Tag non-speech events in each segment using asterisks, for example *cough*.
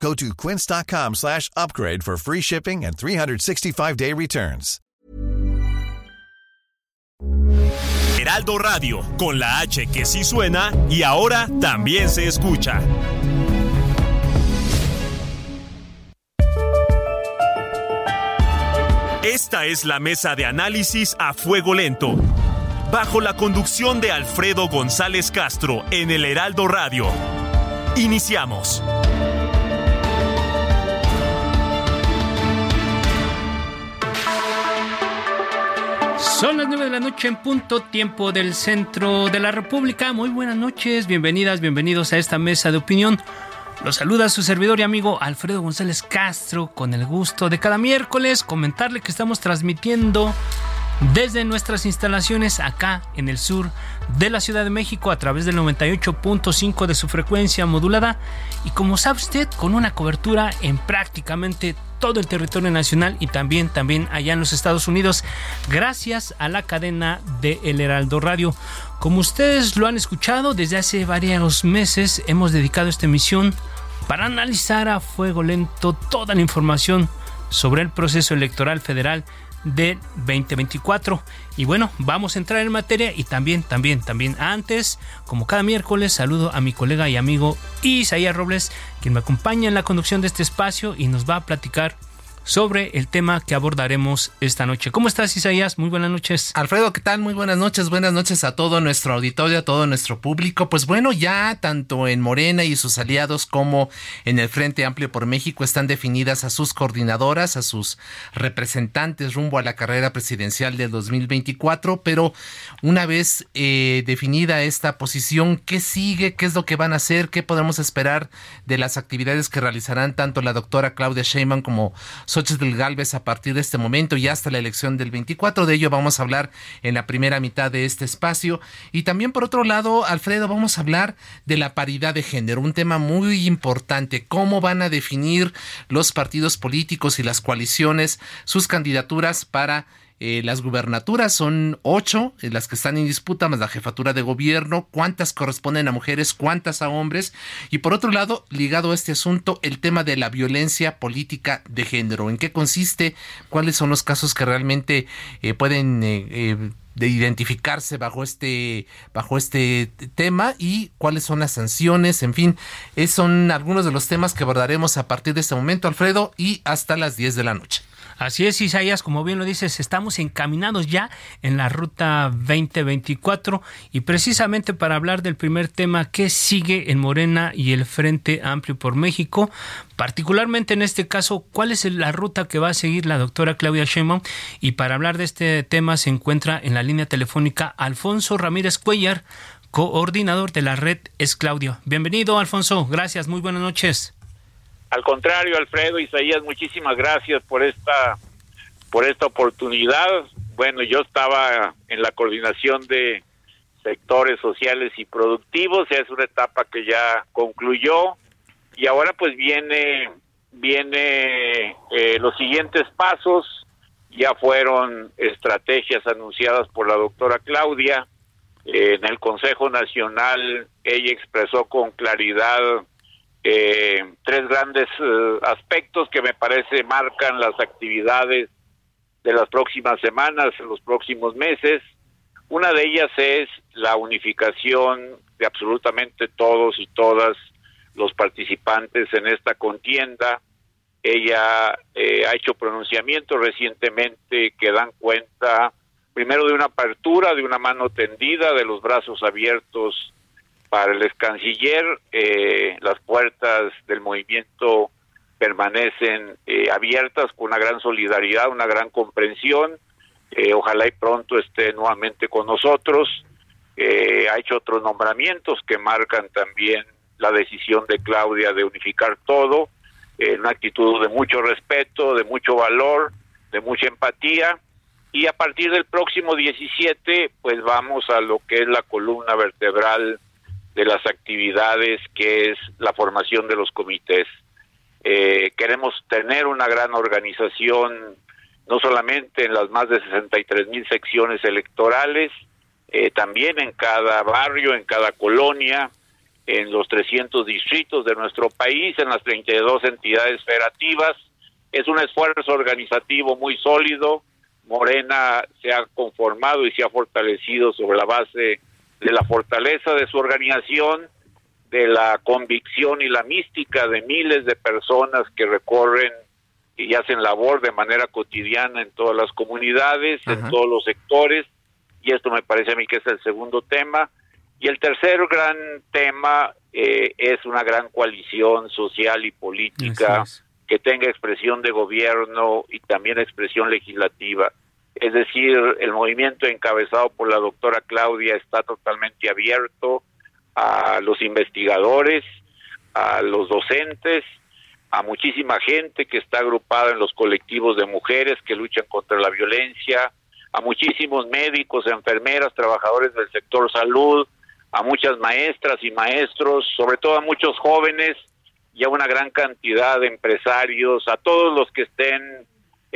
Go to quince.com slash upgrade for free shipping and 365-day returns. Heraldo Radio, con la H que sí suena y ahora también se escucha. Esta es la mesa de análisis a fuego lento, bajo la conducción de Alfredo González Castro en el Heraldo Radio. Iniciamos. Son las 9 de la noche en punto tiempo del centro de la República. Muy buenas noches, bienvenidas, bienvenidos a esta mesa de opinión. Los saluda su servidor y amigo Alfredo González Castro con el gusto de cada miércoles comentarle que estamos transmitiendo desde nuestras instalaciones acá en el sur de la Ciudad de México a través del 98.5 de su frecuencia modulada y como sabe usted con una cobertura en prácticamente todo el territorio nacional y también también allá en los Estados Unidos gracias a la cadena de El Heraldo Radio. Como ustedes lo han escuchado desde hace varios meses hemos dedicado esta emisión para analizar a fuego lento toda la información sobre el proceso electoral federal de 2024. Y bueno, vamos a entrar en materia y también, también, también antes, como cada miércoles, saludo a mi colega y amigo Isaías Robles, quien me acompaña en la conducción de este espacio y nos va a platicar sobre el tema que abordaremos esta noche. ¿Cómo estás, Isaías? Muy buenas noches. Alfredo, ¿qué tal? Muy buenas noches. Buenas noches a todo nuestro auditorio, a todo nuestro público. Pues bueno, ya tanto en Morena y sus aliados como en el Frente Amplio por México están definidas a sus coordinadoras, a sus representantes rumbo a la carrera presidencial del 2024. Pero una vez eh, definida esta posición, ¿qué sigue? ¿Qué es lo que van a hacer? ¿Qué podemos esperar de las actividades que realizarán tanto la doctora Claudia Sheinbaum como del Galvez a partir de este momento y hasta la elección del 24. De ello vamos a hablar en la primera mitad de este espacio. Y también por otro lado, Alfredo, vamos a hablar de la paridad de género, un tema muy importante. ¿Cómo van a definir los partidos políticos y las coaliciones sus candidaturas para eh, las gubernaturas son ocho, eh, las que están en disputa, más la jefatura de gobierno, cuántas corresponden a mujeres, cuántas a hombres. Y por otro lado, ligado a este asunto, el tema de la violencia política de género. ¿En qué consiste? ¿Cuáles son los casos que realmente eh, pueden de identificarse bajo este bajo este tema y cuáles son las sanciones, en fin, son algunos de los temas que abordaremos a partir de este momento, Alfredo, y hasta las 10 de la noche. Así es, Isaías, como bien lo dices, estamos encaminados ya en la ruta 2024 y precisamente para hablar del primer tema que sigue en Morena y el Frente Amplio por México, particularmente en este caso, cuál es la ruta que va a seguir la doctora Claudia Sheinbaum y para hablar de este tema se encuentra en la línea telefónica Alfonso Ramírez Cuellar, coordinador de la red Es Claudio. Bienvenido, Alfonso. Gracias. Muy buenas noches. Al contrario, Alfredo, Isaías, muchísimas gracias por esta por esta oportunidad. Bueno, yo estaba en la coordinación de sectores sociales y productivos, es una etapa que ya concluyó. Y ahora pues viene viene eh, los siguientes pasos, ya fueron estrategias anunciadas por la doctora Claudia, en el Consejo Nacional ella expresó con claridad eh, tres grandes eh, aspectos que me parece marcan las actividades de las próximas semanas, los próximos meses. Una de ellas es la unificación de absolutamente todos y todas los participantes en esta contienda. Ella eh, ha hecho pronunciamientos recientemente que dan cuenta primero de una apertura, de una mano tendida, de los brazos abiertos para el ex canciller, eh, las puertas del movimiento permanecen eh, abiertas con una gran solidaridad, una gran comprensión. Eh, ojalá y pronto esté nuevamente con nosotros. ha hecho otros nombramientos que marcan también la decisión de Claudia de unificar todo, en una actitud de mucho respeto, de mucho valor, de mucha empatía. y a partir del próximo 17 pues vamos a lo que es la columna vertebral de las actividades que es la formación de los comités. Eh, queremos tener una gran organización no solamente en las más de 63 mil secciones electorales, eh, también en cada barrio, en cada colonia, en los 300 distritos de nuestro país, en las 32 entidades federativas. Es un esfuerzo organizativo muy sólido. Morena se ha conformado y se ha fortalecido sobre la base de la fortaleza de su organización, de la convicción y la mística de miles de personas que recorren y hacen labor de manera cotidiana en todas las comunidades, en todos los sectores, y esto me parece a mí que es el segundo tema. Y el tercer gran tema eh, es una gran coalición social y política que tenga expresión de gobierno y también expresión legislativa. Es decir, el movimiento encabezado por la doctora Claudia está totalmente abierto a los investigadores, a los docentes, a muchísima gente que está agrupada en los colectivos de mujeres que luchan contra la violencia, a muchísimos médicos, enfermeras, trabajadores del sector salud, a muchas maestras y maestros, sobre todo a muchos jóvenes y a una gran cantidad de empresarios, a todos los que estén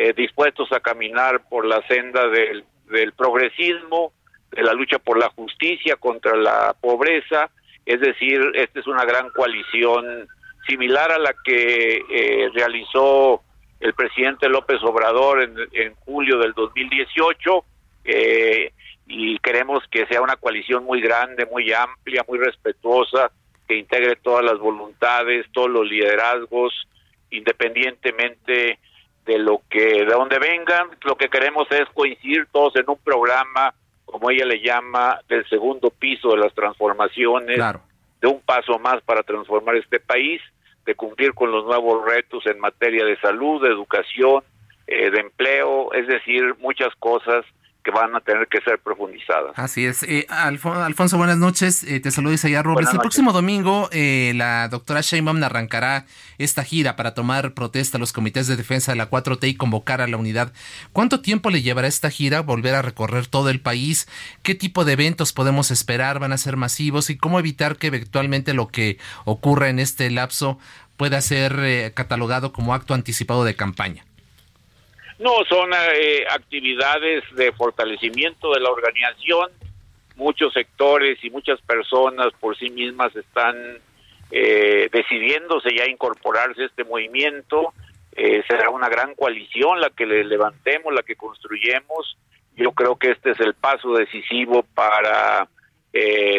eh, dispuestos a caminar por la senda del, progresismo, de la lucha por la justicia contra la pobreza, es decir, esta es una gran coalición similar a la que eh, realizó el presidente López Obrador en, en julio del 2018 eh, y queremos que sea una coalición muy grande, muy amplia, muy respetuosa, que integre todas las voluntades, todos los liderazgos, independientemente de lo que de donde vengan, lo que queremos es coincidir todos en un programa, como ella le llama, del segundo piso de las transformaciones, de un paso más para transformar este país de cumplir con los nuevos retos en materia de salud, de educación, eh, de empleo, es decir, muchas cosas que van a tener que ser profundizadas. Así es. Eh, Alfonso, buenas noches. Eh, te saludo Isaías Robles. El próximo domingo eh, la doctora Sheinbaum arrancará esta gira para tomar protesta a los comités de defensa de la 4T y convocar a la unidad. ¿Cuánto tiempo le llevará esta gira volver a recorrer todo el país? ¿Qué tipo de eventos podemos esperar? ¿Van a ser masivos? ¿Y cómo evitar que eventualmente lo que ocurra en este lapso pueda ser eh, catalogado como acto anticipado de campaña? No, son eh, actividades de fortalecimiento de la organización. Muchos sectores y muchas personas por sí mismas están eh, decidiéndose ya incorporarse a este movimiento. Eh, será una gran coalición la que le levantemos, la que construyemos. Yo creo que este es el paso decisivo para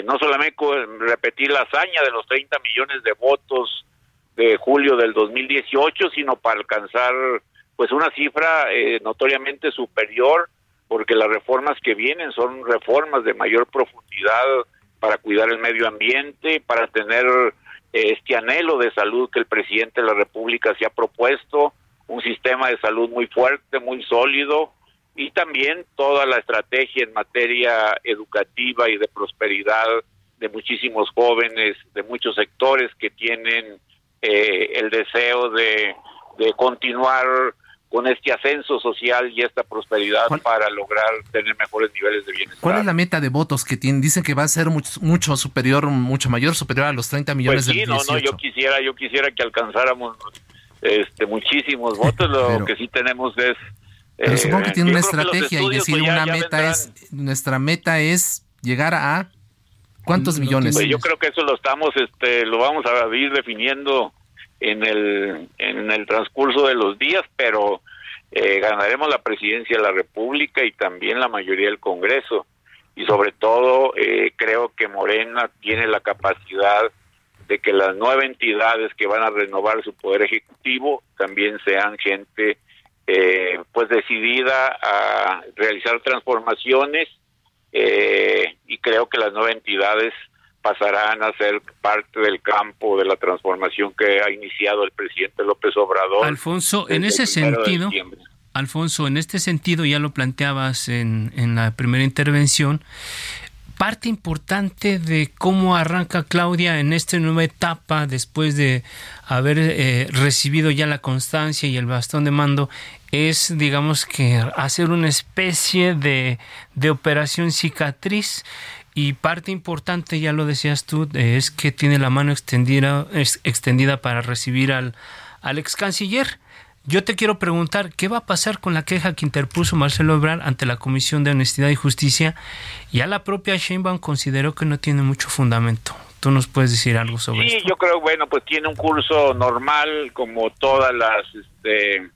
no solamente repetir la hazaña de los 30 millones de votos de julio del 2018, sino para alcanzar pues una cifra eh, notoriamente superior porque las reformas que vienen son reformas de mayor profundidad para cuidar el medio ambiente, para tener eh, este anhelo de salud que el presidente de la República se ha propuesto, un sistema de salud muy fuerte, muy sólido y también toda la estrategia en materia educativa y de prosperidad de muchísimos jóvenes, de muchos sectores que tienen eh, el deseo de, de continuar con este ascenso social y esta prosperidad para lograr tener mejores niveles de bienestar. ¿Cuál es la meta de votos que tienen? Dicen que va a ser mucho, superior, mucho mayor, superior a los 30 millones pues sí, no, no, yo quisiera, yo quisiera que alcanzáramos este muchísimos votos, lo que sí tenemos es pero supongo que eh, tiene una estrategia y decir pues, una meta es nuestra meta es llegar a cuántos millones. Pues yo creo que eso lo estamos este lo vamos a ir definiendo en el, en el transcurso de los días, pero eh, ganaremos la presidencia de la República y también la mayoría del Congreso. Y sobre todo, eh, creo que Morena tiene la capacidad de que las nueve entidades que van a renovar su poder ejecutivo también sean gente eh, pues decidida a realizar transformaciones y creo que las nueve entidades pasarán a ser parte del campo de la transformación que ha iniciado el presidente López Obrador. Alfonso, en ese sentido, Alfonso, en este sentido ya lo planteabas en, en la primera intervención, parte importante de cómo arranca Claudia en esta nueva etapa después de haber eh, recibido ya la constancia y el bastón de mando es, digamos que, hacer una especie de, de operación cicatriz y parte importante, ya lo decías tú, es que tiene la mano extendida, extendida para recibir al, al ex canciller. Yo te quiero preguntar, ¿qué va a pasar con la queja que interpuso Marcelo Ebrard ante la Comisión de Honestidad y Justicia? Ya la propia Sheinbaum consideró que no tiene mucho fundamento. ¿Tú nos puedes decir algo sobre sí, esto? Yo creo, bueno, pues tiene un curso normal como todas las este,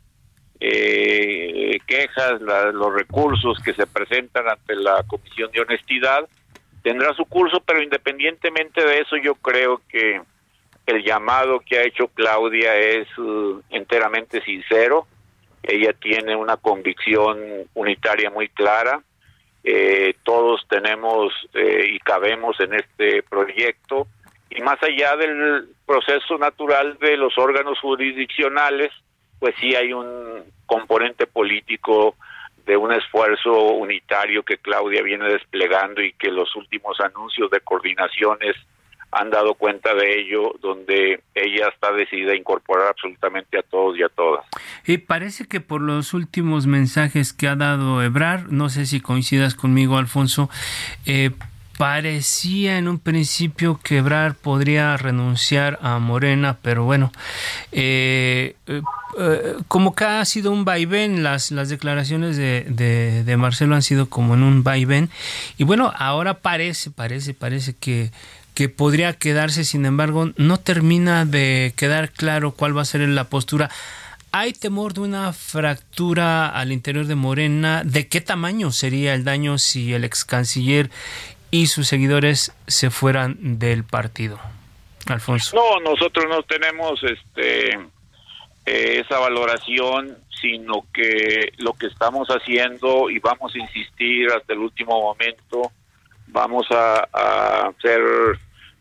eh, quejas, los recursos que se presentan ante la Comisión de Honestidad. Tendrá su curso, pero independientemente de eso, yo creo que el llamado que ha hecho Claudia es uh, enteramente sincero. Ella tiene una convicción unitaria muy clara eh, todos tenemos eh, y cabemos en este proyecto y más allá del proceso natural de los órganos jurisdiccionales, pues sí hay un componente político de un esfuerzo unitario que Claudia viene desplegando y que los últimos anuncios de coordinaciones han dado cuenta de ello, donde ella está decidida a incorporar absolutamente a todos y a todas. Y parece que por los últimos mensajes que ha dado Ebrar, no sé si coincidas conmigo, Alfonso, eh, parecía en un principio que Ebrar podría renunciar a Morena, pero bueno, eh, eh, como que ha sido un vaivén, las, las declaraciones de, de, de Marcelo han sido como en un vaivén, y bueno, ahora parece, parece, parece que que podría quedarse, sin embargo, no termina de quedar claro cuál va a ser la postura. ¿Hay temor de una fractura al interior de Morena? ¿De qué tamaño sería el daño si el ex canciller y sus seguidores se fueran del partido? Alfonso. No, nosotros no tenemos este eh, esa valoración, sino que lo que estamos haciendo y vamos a insistir hasta el último momento, vamos a, a ser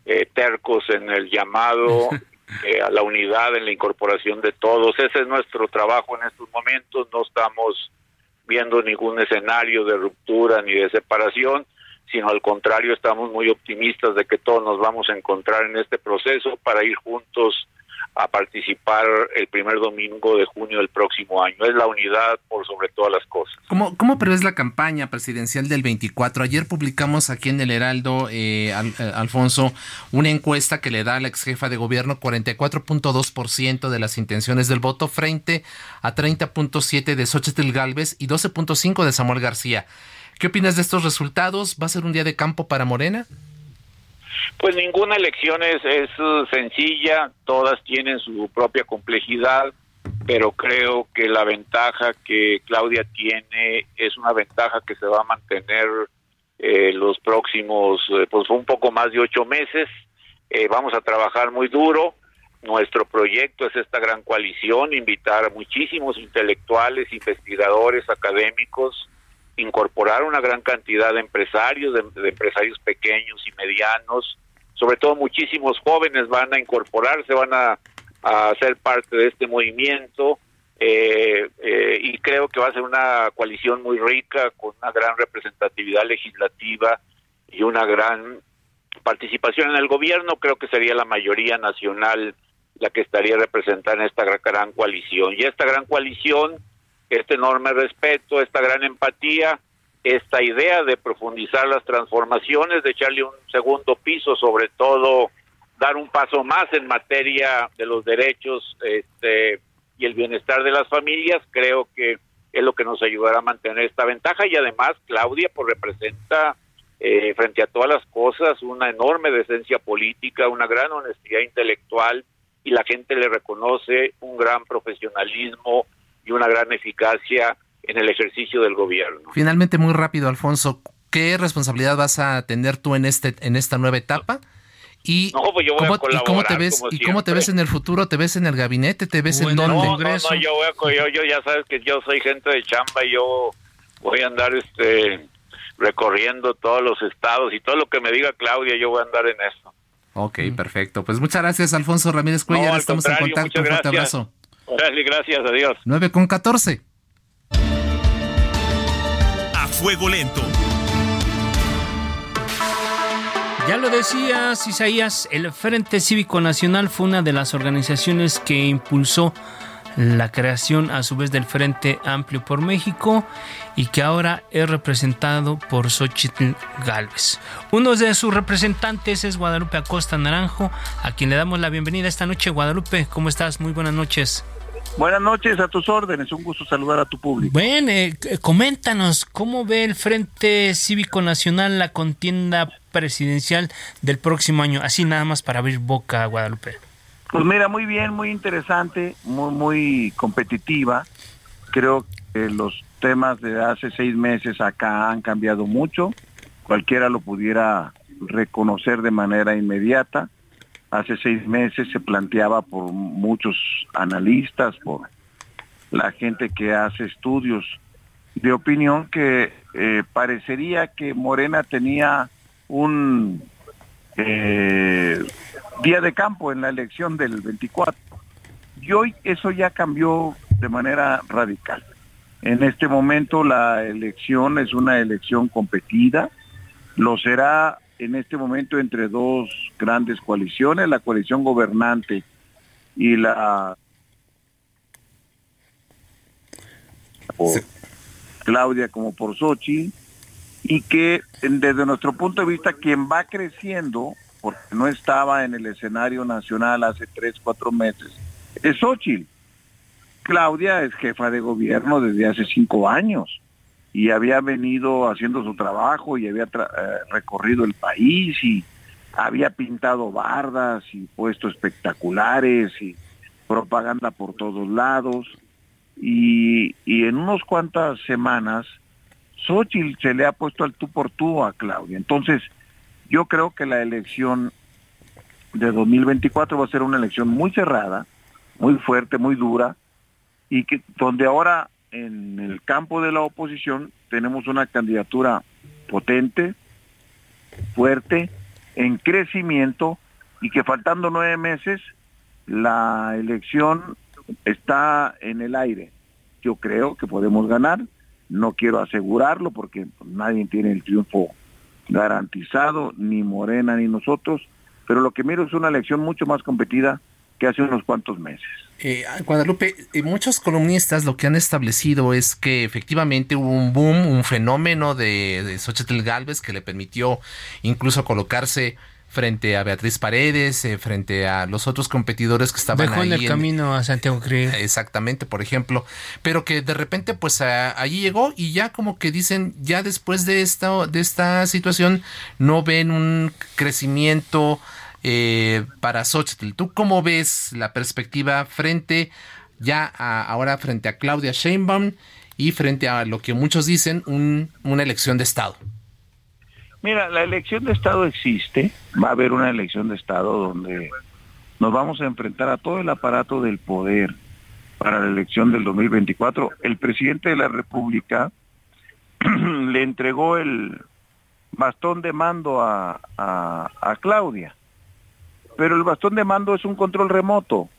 eh, tercos en el llamado *laughs* eh, a la unidad, en la incorporación de todos. Ese es nuestro trabajo en estos momentos. No estamos viendo ningún escenario de ruptura ni de separación, sino al contrario, estamos muy optimistas de que todos nos vamos a encontrar en este proceso para ir juntos a participar el primer domingo de junio del próximo año. Es la unidad por sobre todas las cosas. ¿Cómo, cómo prevés la campaña presidencial del 24? Ayer publicamos aquí en el Heraldo, eh, eh, Alfonso, una encuesta que le da a la ex jefa de gobierno 44.2% de las intenciones del voto frente a 30.7% de Xochitl Galvez y 12.5% de Samuel García. ¿Qué opinas de estos resultados? ¿Va a ser un día de campo para Morena? Pues ninguna elección es, es uh, sencilla, todas tienen su propia complejidad, pero creo que la ventaja que Claudia tiene es una ventaja que se va a mantener eh, los próximos, eh, pues un poco más de ocho meses. Eh, vamos a trabajar muy duro. Nuestro proyecto es esta gran coalición, invitar a muchísimos intelectuales, investigadores, académicos, incorporar una gran cantidad de empresarios, de, empresarios pequeños y medianos, sobre todo muchísimos jóvenes van a incorporarse, van a, a ser parte de este movimiento eh, eh, y creo que va a ser una coalición muy rica con una gran representatividad legislativa y una gran participación en el gobierno, creo que sería la mayoría nacional la que estaría representada en esta gran coalición. Y esta gran coalición este enorme respeto, esta gran empatía, esta idea de profundizar las transformaciones, de echarle un segundo piso, sobre todo dar un paso más en materia de los derechos este, y el bienestar de las familias, creo que es lo que nos ayudará a mantener esta ventaja. Y además Claudia pues representa eh, frente a todas las cosas una enorme decencia política, una gran honestidad intelectual y la gente le reconoce un gran profesionalismo y una gran eficacia en el ejercicio del gobierno. Finalmente, muy rápido, Alfonso, ¿qué responsabilidad vas a tener tú en este en esta nueva etapa? Y, pues ¿cómo, te ves y cómo te ves en el futuro? ¿Te ves en el gabinete? ¿Te ves en dónde? No, no, no, yo, voy a, yo, ya sabes que yo soy gente de chamba y yo voy a andar este recorriendo todos los estados y todo lo que me diga Claudia, yo voy a andar en eso. Ok, perfecto. Pues muchas gracias, Alfonso Ramírez Cuellar. Estamos en contacto. Un fuerte abrazo. *laughs* Gracias, gracias, adiós. 9 con 14. A fuego lento. Ya lo decías, Isaías, el Frente Cívico Nacional fue una de las organizaciones que impulsó la creación a su vez del Frente Amplio por México y que ahora es representado por Xochitl Galvez. Uno de sus representantes es Guadalupe Acosta Naranjo, a quien le damos la bienvenida esta noche. Guadalupe, ¿cómo estás? Muy buenas noches. Buenas noches, a tus órdenes, un gusto saludar a tu público. Bueno, eh, coméntanos, ¿cómo ve el Frente Cívico Nacional la contienda presidencial del próximo año? Así nada más para abrir boca, Guadalupe. Pues mira, muy bien, muy interesante, muy, muy competitiva. Creo que los temas de hace seis meses acá han cambiado mucho. Cualquiera lo pudiera reconocer de manera inmediata hace seis meses se planteaba por muchos analistas, por la gente que hace estudios de opinión, que eh, parecería que Morena tenía un eh, día de campo en la elección del 24. Y hoy eso ya cambió de manera radical. En este momento la elección es una elección competida, lo será en este momento entre dos grandes coaliciones, la coalición gobernante y la Claudia como por Sochi, y que desde nuestro punto de vista quien va creciendo, porque no estaba en el escenario nacional hace tres, cuatro meses, es Xochitl. Claudia es jefa de gobierno desde hace cinco años y había venido haciendo su trabajo y había eh, recorrido el país y había pintado bardas y puesto espectaculares y propaganda por todos lados. Y, en unas cuantas semanas, Xochitl se le ha puesto al tú por tú a Claudia. Entonces, yo creo que la elección de 2024 va a ser una elección muy cerrada, muy fuerte, muy dura, y que donde ahora en el campo de la oposición tenemos una candidatura potente, fuerte, en crecimiento y que faltando nueve meses la elección está en el aire. Yo creo que podemos ganar, no quiero asegurarlo porque nadie tiene el triunfo garantizado, ni Morena ni nosotros, pero lo que miro es una elección mucho más competida que hace unos cuantos meses. Eh, Guadalupe, eh, muchos columnistas lo que han establecido es que efectivamente hubo un boom, un fenómeno de, de Xochitl Galvez que le permitió incluso colocarse frente a Beatriz Paredes, eh, frente a los otros competidores que estaban Dejó ahí. en el camino a Santiago Krieg. Exactamente, por ejemplo. Pero que de repente, pues allí llegó y ya como que dicen, ya después de esta, de esta situación, no ven un crecimiento eh, para Xochitl. ¿Tú cómo ves la perspectiva frente ya ahora frente a Claudia Sheinbaum y frente a lo que muchos dicen una elección de Estado? Mira, la elección de Estado existe, va a haber una elección de Estado donde nos vamos a enfrentar a todo el aparato del poder para la elección del 2024. El presidente de la República *clears throat* le entregó el bastón de mando a, a Claudia pero el bastón de mando es un control remoto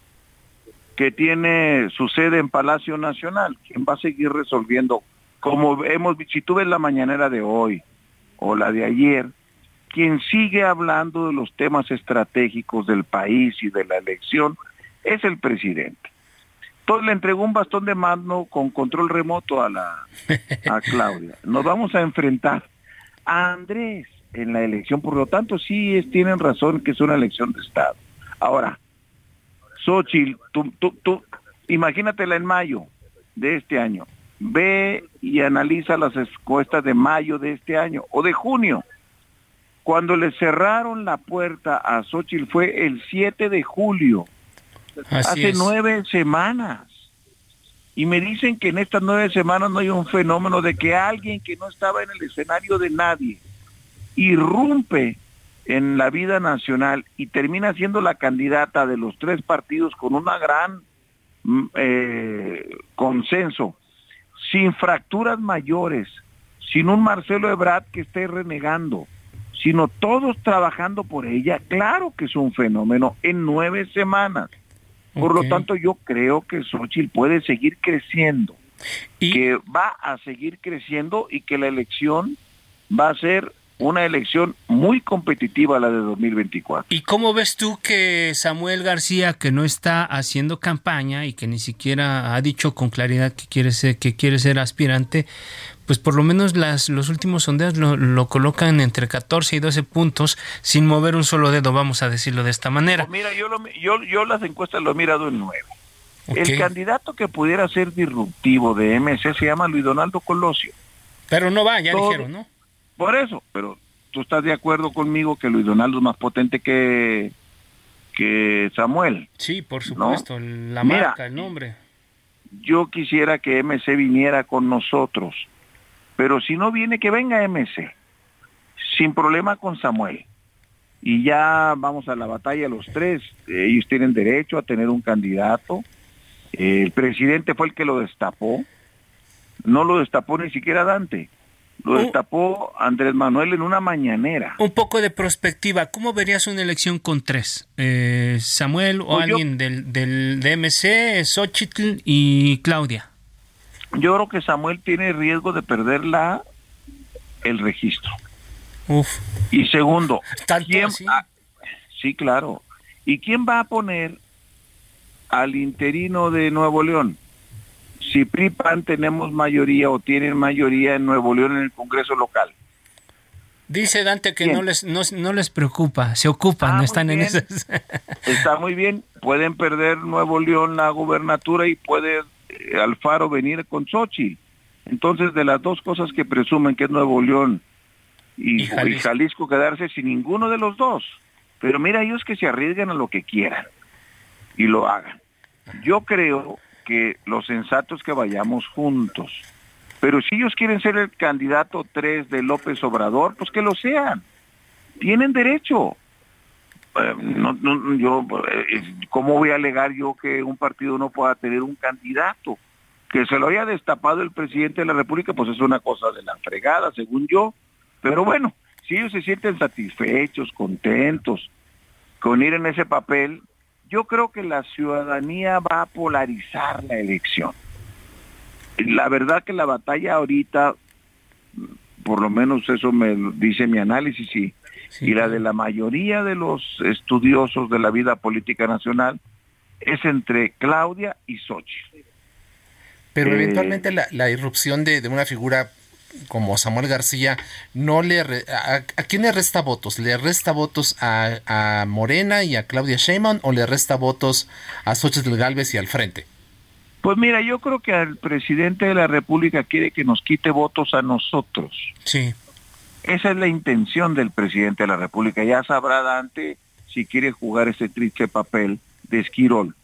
que tiene su sede en Palacio Nacional, quien va a seguir resolviendo, como hemos si tú ves la mañanera de hoy o la de ayer, quien sigue hablando de los temas estratégicos del país y de la elección es el presidente. Entonces le entregó un bastón de mando con control remoto a la a Claudia. Nos vamos a enfrentar a Andrés, en la elección. Por lo tanto, sí es, tienen razón que es una elección de Estado. Ahora, Xochitl, tú, tú, tú, imagínatela en mayo de este año. Ve y analiza las encuestas de mayo de este año o de junio. Cuando le cerraron la puerta a Xochitl fue el 7 de julio, hace nueve semanas. Y me dicen que en estas nueve semanas no hay un fenómeno de que alguien que no estaba en el escenario de nadie, irrumpe en la vida nacional y termina siendo la candidata de los tres partidos con una gran mm, eh, consenso, sin fracturas mayores, sin un Marcelo Ebrard que esté renegando, sino todos trabajando por ella, claro que es un fenómeno en nueve semanas. Por lo tanto, yo creo que Xochitl puede seguir creciendo, ¿Y? que va a seguir creciendo y que la elección va a ser una elección muy competitiva la de 2024. ¿Y cómo ves tú que Samuel García, que no está haciendo campaña y que ni siquiera ha dicho con claridad que quiere ser, que quiere ser aspirante, pues por lo menos las, los últimos sondeos lo, colocan entre 14 y 12 puntos sin mover un solo dedo, vamos a decirlo de esta manera. Pues mira, yo, yo, yo las encuestas lo he mirado en 9. El candidato que pudiera ser disruptivo de MC se llama Luis Donaldo Colosio. Pero no va, ya dijeron, ¿no? Por eso, pero tú estás de acuerdo conmigo que Luis Donaldo es más potente que, que Samuel. Sí, por supuesto, la marca, el nombre. Yo quisiera que MC viniera con nosotros, pero si no viene, que venga MC, sin problema con Samuel. Y ya vamos a la batalla los tres. Ellos tienen derecho a tener un candidato. El presidente fue el que lo destapó. No lo destapó ni siquiera Dante. Lo destapó Andrés Manuel en una mañanera. Un poco de perspectiva, ¿cómo verías una elección con tres? Eh, Samuel o pues alguien del, del DMC, Xochitl y Claudia. Yo creo que Samuel tiene riesgo de perder la, el registro. Uf. Y segundo, *laughs* ¿quién, sí, claro. ¿Y quién va a poner al interino de Nuevo León? Si PRIPAN tenemos mayoría o tienen mayoría en Nuevo León en el Congreso local. Dice Dante que no les, no, les preocupa, se ocupan, no están en esas. *laughs* Está muy bien, pueden perder Nuevo León la gubernatura y puede eh, Alfaro venir con Sochi. Entonces, de las dos cosas que presumen que es Nuevo León y, Jalisco. quedarse sin ninguno de los dos. Pero mira, ellos que se arriesgan a lo que quieran y lo hagan. Yo creo que los sensatos que vayamos juntos. Pero si ellos quieren ser el candidato 3 de López Obrador, pues que lo sean. Tienen derecho. Eh, yo, eh, ¿Cómo voy a alegar yo que un partido no pueda tener un candidato? Que se lo haya destapado el presidente de la República, pues es una cosa de la fregada, según yo. Pero bueno, si ellos se sienten satisfechos, contentos con ir en ese papel, yo creo que la ciudadanía va a polarizar la elección. La verdad que la batalla ahorita, por lo menos eso me dice mi análisis, y, y la de la mayoría de los estudiosos de la vida política nacional, es entre Claudia y Xochitl. Pero eh, eventualmente la, irrupción de, de, una figura como Samuel García, no le a, quién le resta votos? ¿Le resta votos a, Morena y a Claudia Sheinbaum o le resta votos a Xochitl Galvez y al Frente? Pues mira, yo creo que el presidente de la República quiere que nos quite votos a nosotros. Sí. Esa es la intención del presidente de la República. Ya sabrá Dante si quiere jugar ese triste papel de Esquirol.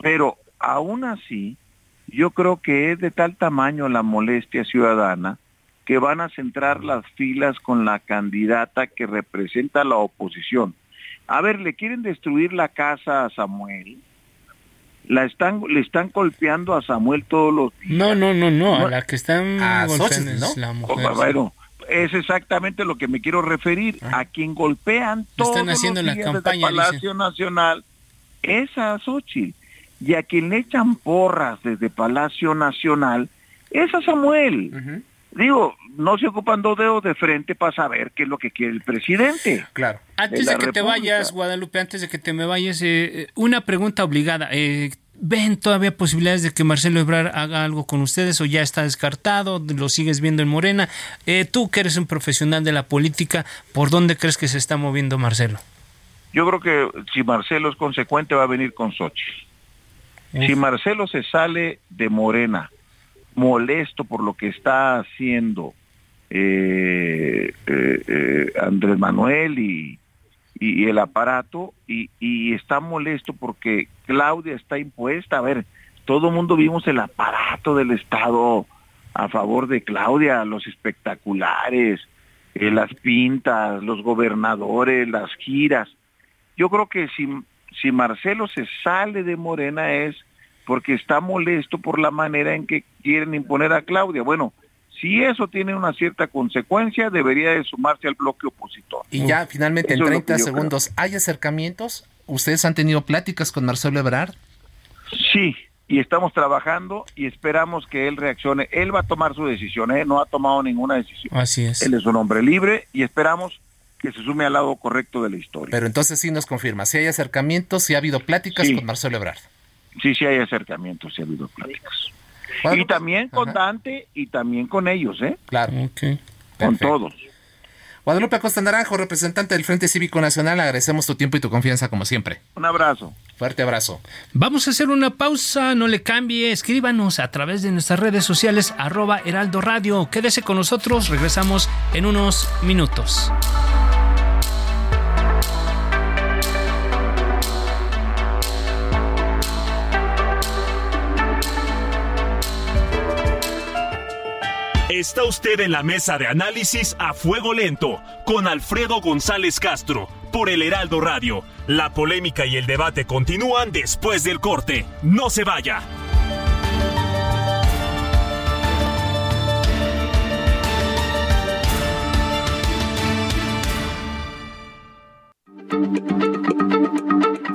Pero aún así, yo creo que es de tal tamaño la molestia ciudadana que van a centrar las filas con la candidata que representa la oposición. A ver, ¿le quieren destruir la casa a Samuel? La están, le están golpeando a Samuel todos los días. No, no, no, no, a la que están golpeando es la mujer. bueno, es exactamente lo que me quiero referir. Ah. A quien golpean todos están haciendo los días la campaña, desde Palacio Nacional es a Xochitl. Y a quien le echan porras desde Palacio Nacional es a Samuel digo, no se ocupan dos dedos de frente para saber qué es lo que quiere el presidente. Claro. Antes de, que te vayas, Guadalupe, antes de que te me vayas, eh, una pregunta obligada. Eh, ¿Ven todavía posibilidades de que Marcelo Ebrard haga algo con ustedes o ya está descartado? ¿Lo sigues viendo en Morena? Eh, tú que eres un profesional de la política, ¿por dónde crees que se está moviendo Marcelo? Yo creo que si Marcelo es consecuente va a venir con Xochitl. Si Marcelo se sale de Morena molesto por lo que está haciendo eh, eh, eh, Andrés Manuel y, el aparato y, y, está molesto porque Claudia está impuesta. A ver, todo el mundo vimos el aparato del Estado a favor de Claudia, los espectaculares, las pintas, los gobernadores, las giras. Yo creo que si, si Marcelo se sale de Morena es porque está molesto por la manera en que quieren imponer a Claudia. Bueno, si eso tiene una cierta consecuencia, debería de sumarse al bloque opositor. Y ya finalmente en 30 segundos, ¿hay acercamientos? ¿Ustedes han tenido pláticas con Marcelo Ebrard? Sí, y estamos trabajando y esperamos que él reaccione. Él va a tomar su decisión, ¿eh? no ha tomado ninguna decisión. Así es. Él es un hombre libre y esperamos que se sume al lado correcto de la historia. Pero entonces sí nos confirma, si hay acercamientos, si ha habido pláticas con Marcelo Ebrard. Sí, sí hay acercamientos, sí ha habido pláticas. y también con Dante y también con ellos, ¿eh? Claro. Con todos. Guadalupe Acosta Naranjo, representante del Frente Cívico Nacional, agradecemos tu tiempo y tu confianza como siempre. Un abrazo. Fuerte abrazo. Vamos a hacer una pausa, no le cambie, escríbanos a través de nuestras redes sociales arroba Heraldo Radio. Quédese con nosotros, regresamos en unos minutos. Está usted en la mesa de análisis a fuego lento con Alfredo González Castro por el Heraldo Radio. La polémica y el debate continúan después del corte. No se vaya.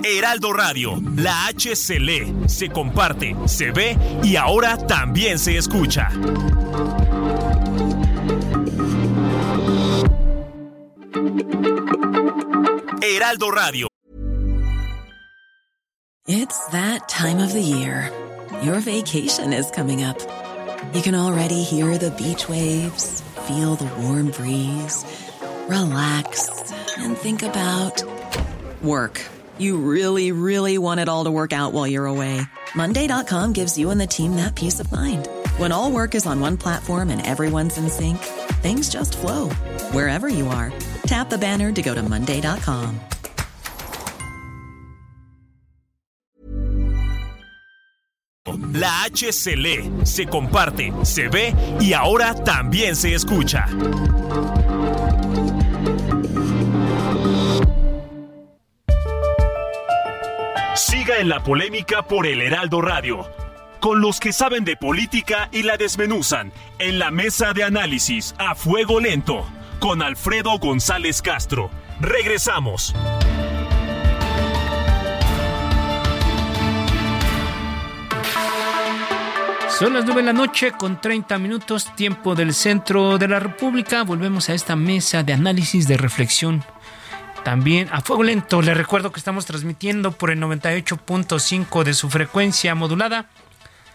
Heraldo Radio, la H se lee, se comparte, se ve y ahora también se escucha. Heraldo Radio. It's that time of the year. Your vacation is coming up. You can already hear the beach waves, feel the warm breeze, relax, and think about work. You really, really want it all to work out while you're away. Monday.com gives you and the team that peace of mind. When all work is on one platform and everyone's in sync, things just flow wherever you are. Tap the banner to go to Monday.com. La H se lee, se comparte, se ve y ahora también se escucha. Siga en la polémica por el Heraldo Radio con los que saben de política y la desmenuzan en la mesa de análisis a fuego lento con Alfredo González Castro. Regresamos. Son las 9 de la noche con 30 minutos tiempo del centro de la República. Volvemos a esta mesa de análisis de reflexión. También a fuego lento. Les recuerdo que estamos transmitiendo por el 98.5 de su frecuencia modulada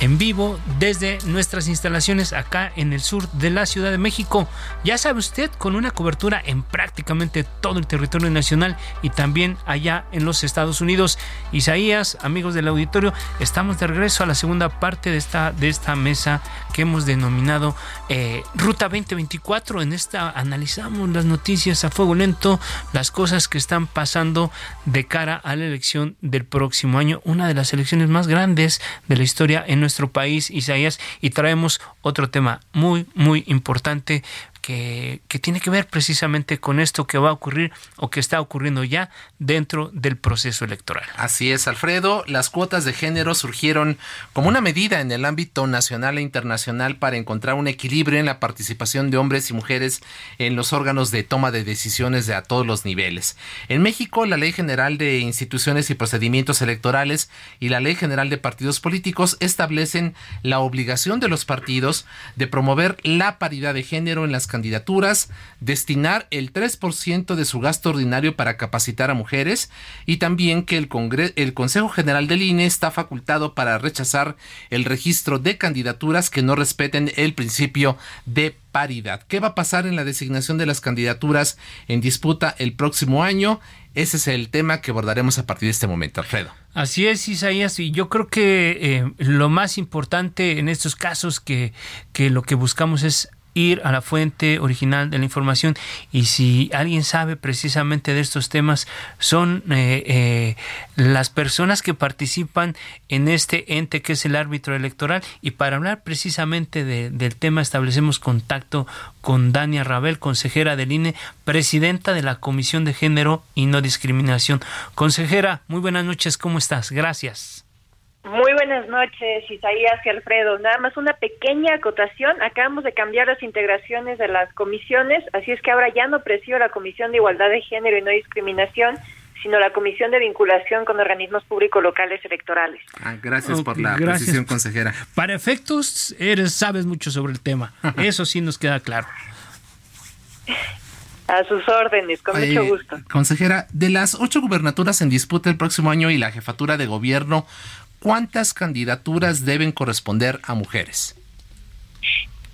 en vivo desde nuestras instalaciones acá en el sur de la Ciudad de México. Ya sabe usted, con una cobertura en prácticamente todo el territorio nacional y también allá en los Estados Unidos. Isaías, amigos del auditorio, estamos de regreso a la segunda parte de esta, de esta mesa que hemos denominado eh, Ruta 2024. En esta analizamos las noticias a fuego lento, las cosas que están pasando de cara a la elección del próximo año, una de las elecciones más grandes de la historia en nuestro país, Isaías, y traemos otro tema muy, muy importante que, tiene que ver precisamente con esto que va a ocurrir o que está ocurriendo ya dentro del proceso electoral. Así es, Alfredo. Las cuotas de género surgieron como una medida en el ámbito nacional e internacional para encontrar un equilibrio en la participación de hombres y mujeres en los órganos de toma de decisiones de a todos los niveles. En México, la Ley General de Instituciones y Procedimientos Electorales y la Ley General de Partidos Políticos establecen la obligación de los partidos de promover la paridad de género en las candidaturas, destinar el 3% de su gasto ordinario para capacitar a mujeres y también que el, el Consejo General del INE está facultado para rechazar el registro de candidaturas que no respeten el principio de paridad. ¿Qué va a pasar en la designación de las candidaturas en disputa el próximo año? Ese es el tema que abordaremos a partir de este momento, Alfredo. Así es, Isaías, y yo creo que eh, lo más importante en estos casos que lo que buscamos es ir a la fuente original de la información y si alguien sabe precisamente de estos temas son eh, eh, las personas que participan en este ente que es el árbitro electoral y para hablar precisamente del tema establecemos contacto con Dania Rabel, consejera del INE, presidenta de la Comisión de Género y No Discriminación. Consejera, muy buenas noches, ¿cómo estás? Gracias. Muy buenas noches, Isaías y Alfredo. Nada más una pequeña acotación. Acabamos de cambiar las integraciones de las comisiones, así es que ahora ya no presido la Comisión de Igualdad de Género y No Discriminación, sino la Comisión de Vinculación con Organismos Públicos Locales Electorales. Ah, gracias por la precisión, consejera. Para efectos, eres sabes mucho sobre el tema. *laughs* Eso sí nos queda claro. A sus órdenes, con mucho gusto. Consejera, de las ocho gubernaturas en disputa el próximo año y la jefatura de gobierno, ¿cuántas candidaturas deben corresponder a mujeres?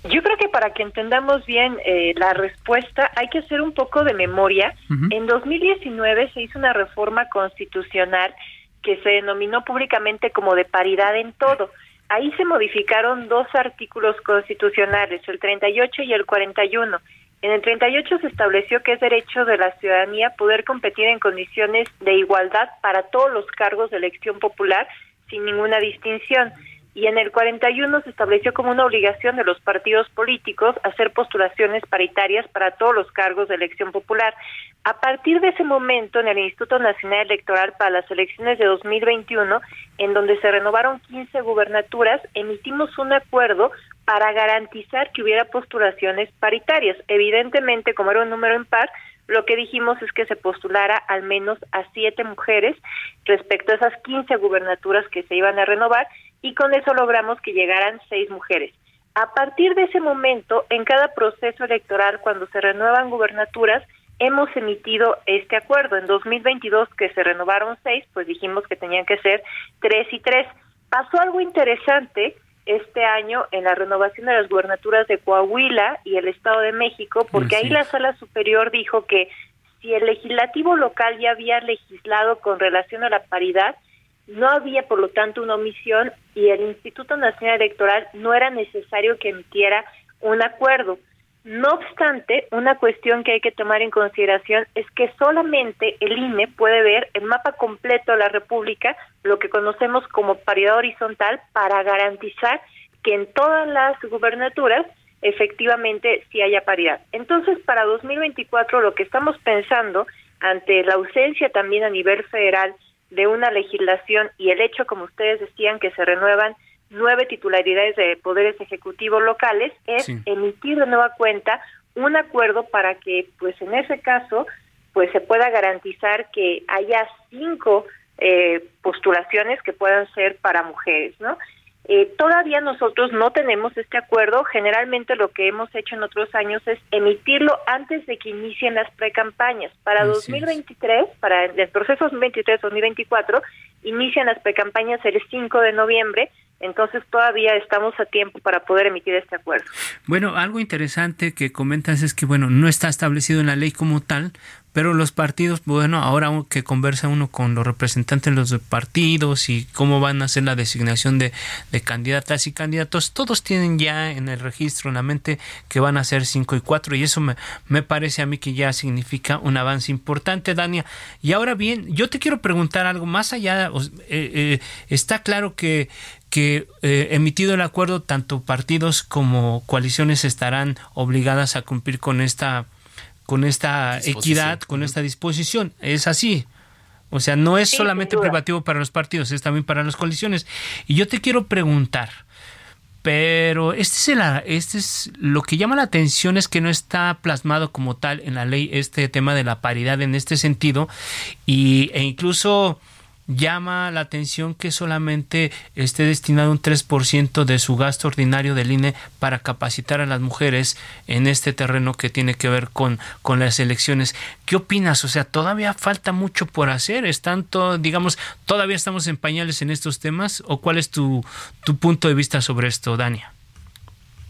Yo creo que para que entendamos bien eh, la respuesta hay que hacer un poco de memoria. En 2019 se hizo una reforma constitucional que se denominó públicamente como de paridad en todo. Ahí se modificaron dos artículos constitucionales, el 38 y el 41. En el 38 se estableció que es derecho de la ciudadanía poder competir en condiciones de igualdad para todos los cargos de elección popular sin ninguna distinción y en el 41 se estableció como una obligación de los partidos políticos hacer postulaciones paritarias para todos los cargos de elección popular. A partir de ese momento, en el Instituto Nacional Electoral para las elecciones de 2021, en donde se renovaron 15 gubernaturas, emitimos un acuerdo para garantizar que hubiera postulaciones paritarias. Evidentemente, como era un número impar, lo que dijimos es que se postulara al menos a siete mujeres respecto a esas 15 gubernaturas que se iban a renovar y con eso logramos que llegaran seis mujeres. A partir de ese momento, en cada proceso electoral, cuando se renuevan gubernaturas, hemos emitido este acuerdo. En 2022, que se renovaron seis, pues dijimos que tenían que ser tres y tres. Pasó algo interesante este año en la renovación de las gubernaturas de Coahuila y el Estado de México, porque ahí la Sala Superior dijo que si el legislativo local ya había legislado con relación a la paridad, no había, por lo tanto, una omisión y el Instituto Nacional Electoral no era necesario que emitiera un acuerdo. No obstante, una cuestión que hay que tomar en consideración es que solamente el INE puede ver el mapa completo de la República, lo que conocemos como paridad horizontal, para garantizar que en todas las gubernaturas efectivamente sí haya paridad. Entonces, para 2024 lo que estamos pensando ante la ausencia también a nivel federal de una legislación y el hecho, como ustedes decían, que se renuevan nueve titularidades de poderes ejecutivos locales, es emitir de nueva cuenta un acuerdo para que, pues en ese caso, pues se pueda garantizar que haya cinco eh, postulaciones que puedan ser para mujeres, ¿no? Eh, todavía nosotros no tenemos este acuerdo. Generalmente lo que hemos hecho en otros años es emitirlo antes de que inicien las precampañas. Para 2023, para el proceso 2023-2024, inician las precampañas el 5 de noviembre. Entonces todavía estamos a tiempo para poder emitir este acuerdo. Bueno, algo interesante que comentas es que, bueno, no está establecido en la ley como tal, pero los partidos, bueno, ahora que conversa uno con los representantes de los partidos y cómo van a hacer la designación de, candidatas y candidatos, todos tienen ya en el registro en la mente que van a ser 5 y 4 y eso me, me, parece a mí que ya significa un avance importante, Dania. Y ahora bien, yo te quiero preguntar algo más allá, eh, eh, está claro que que eh, emitido el acuerdo, tanto partidos como coaliciones estarán obligadas a cumplir con esta con esta equidad, con esta disposición. Es así. O sea, no es solamente privativo para los partidos, es también para las coaliciones. Y yo te quiero preguntar, pero este es, el, este es lo que llama la atención es que no está plasmado como tal en la ley este tema de la paridad en este sentido y, e incluso llama la atención que solamente esté destinado un 3% de su gasto ordinario del INE para capacitar a las mujeres en este terreno que tiene que ver con, con las elecciones. ¿Qué opinas? O sea, todavía falta mucho por hacer. ¿Es tanto, digamos, todavía estamos en pañales en estos temas? ¿O cuál es tu, tu punto de vista sobre esto, Dania?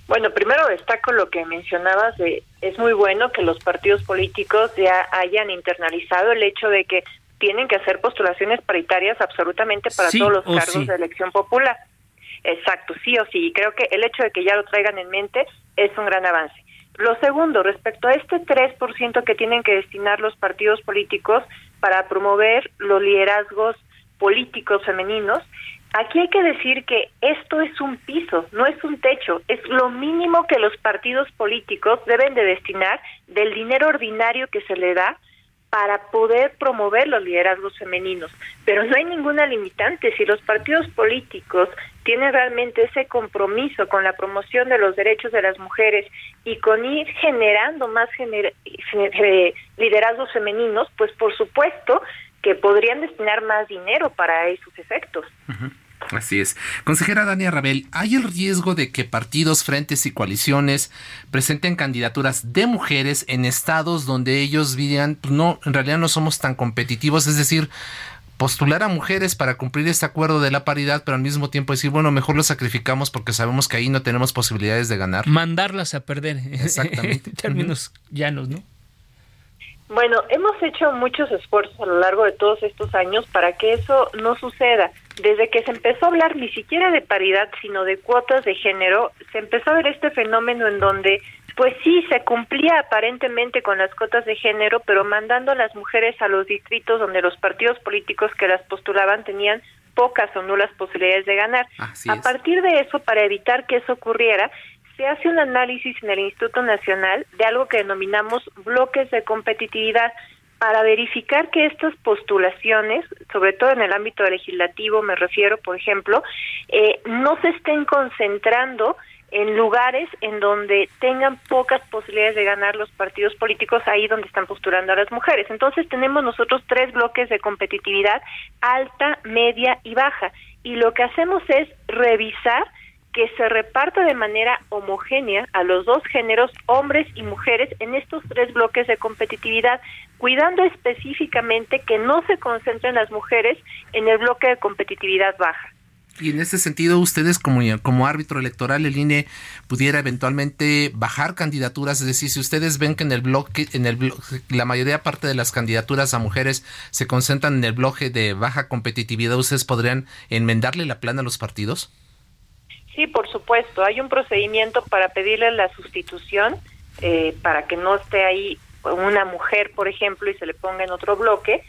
Bueno, primero destaco lo que mencionabas de es muy bueno que los partidos políticos ya hayan internalizado el hecho de que tienen que hacer postulaciones paritarias absolutamente para todos los cargos de elección popular. Exacto, sí o sí. Y creo que el hecho de que ya lo traigan en mente es un gran avance. Lo segundo, respecto a este 3% que tienen que destinar los partidos políticos para promover los liderazgos políticos femeninos, aquí hay que decir que esto es un piso, no es un techo, es lo mínimo que los partidos políticos deben de destinar del dinero ordinario que se le da para poder promover los liderazgos femeninos. Pero no hay ninguna limitante. Si los partidos políticos tienen realmente ese compromiso con la promoción de los derechos de las mujeres y con ir generando más liderazgos femeninos, pues por supuesto que podrían destinar más dinero para esos efectos. Así es. Consejera Dania Rabel, ¿hay el riesgo de que partidos, frentes y coaliciones presenten candidaturas de mujeres en estados donde ellos dirían, pues no, en realidad no somos tan competitivos? Es decir, postular a mujeres para cumplir este acuerdo de la paridad, pero al mismo tiempo decir, bueno, mejor lo sacrificamos porque sabemos que ahí no tenemos posibilidades de ganar. Mandarlas a perder. Exactamente. *laughs* en términos llanos, ¿no? Bueno, hemos hecho muchos esfuerzos a lo largo de todos estos años para que eso no suceda. Desde que se empezó a hablar ni siquiera de paridad, sino de cuotas de género, se empezó a ver este fenómeno en donde, pues sí, se cumplía aparentemente con las cuotas de género, pero mandando a las mujeres a los distritos donde los partidos políticos que las postulaban tenían pocas o nulas posibilidades de ganar. a partir de eso, para evitar que eso ocurriera, se hace un análisis en el Instituto Nacional de algo que denominamos bloques de competitividad para verificar que estas postulaciones, sobre todo en el ámbito legislativo, me refiero, por ejemplo, eh, no se estén concentrando en lugares en donde tengan pocas posibilidades de ganar los partidos políticos ahí donde están postulando a las mujeres. Entonces tenemos nosotros tres bloques de competitividad, alta, media y baja. Y lo que hacemos es revisar que se reparta de manera homogénea a los dos géneros, hombres y mujeres, en estos tres bloques de competitividad, cuidando específicamente que no se concentren las mujeres en el bloque de competitividad baja. Y en ese sentido, ustedes como, como árbitro electoral, el INE pudiera eventualmente bajar candidaturas, es decir, si ustedes ven que en el bloque, en el bloque, la mayoría parte de las candidaturas a mujeres se concentran en el bloque de baja competitividad, ¿ustedes podrían enmendarle la plana a los partidos? Sí, por supuesto. Hay un procedimiento para pedirle la sustitución eh, para que no esté ahí una mujer, por ejemplo, y se le ponga en otro bloque.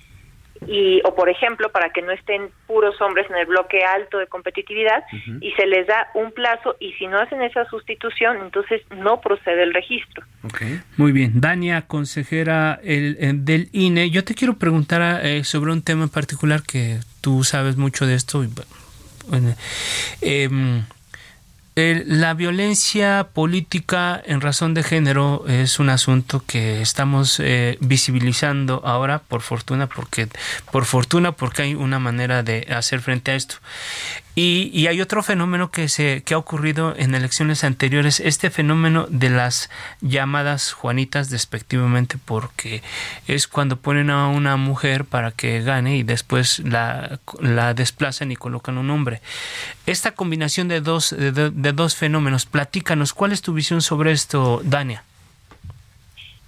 Y, o por ejemplo, para que no estén puros hombres en el bloque alto de competitividad y se les da un plazo y si no hacen esa sustitución, entonces no procede el registro. Muy bien. Dania, consejera el, del INE, yo te quiero preguntar eh, sobre un tema en particular que tú sabes mucho de esto. Bueno, eh, la violencia política en razón de género es un asunto que estamos eh, visibilizando ahora por fortuna porque por fortuna porque hay una manera de hacer frente a esto y, hay otro fenómeno que, se, que ha ocurrido en elecciones anteriores, este fenómeno de las llamadas Juanitas despectivamente, porque es cuando ponen a una mujer para que gane y después la, la desplazan y colocan un hombre. Esta combinación de dos, de, de dos fenómenos, platícanos, ¿cuál es tu visión sobre esto, Dania?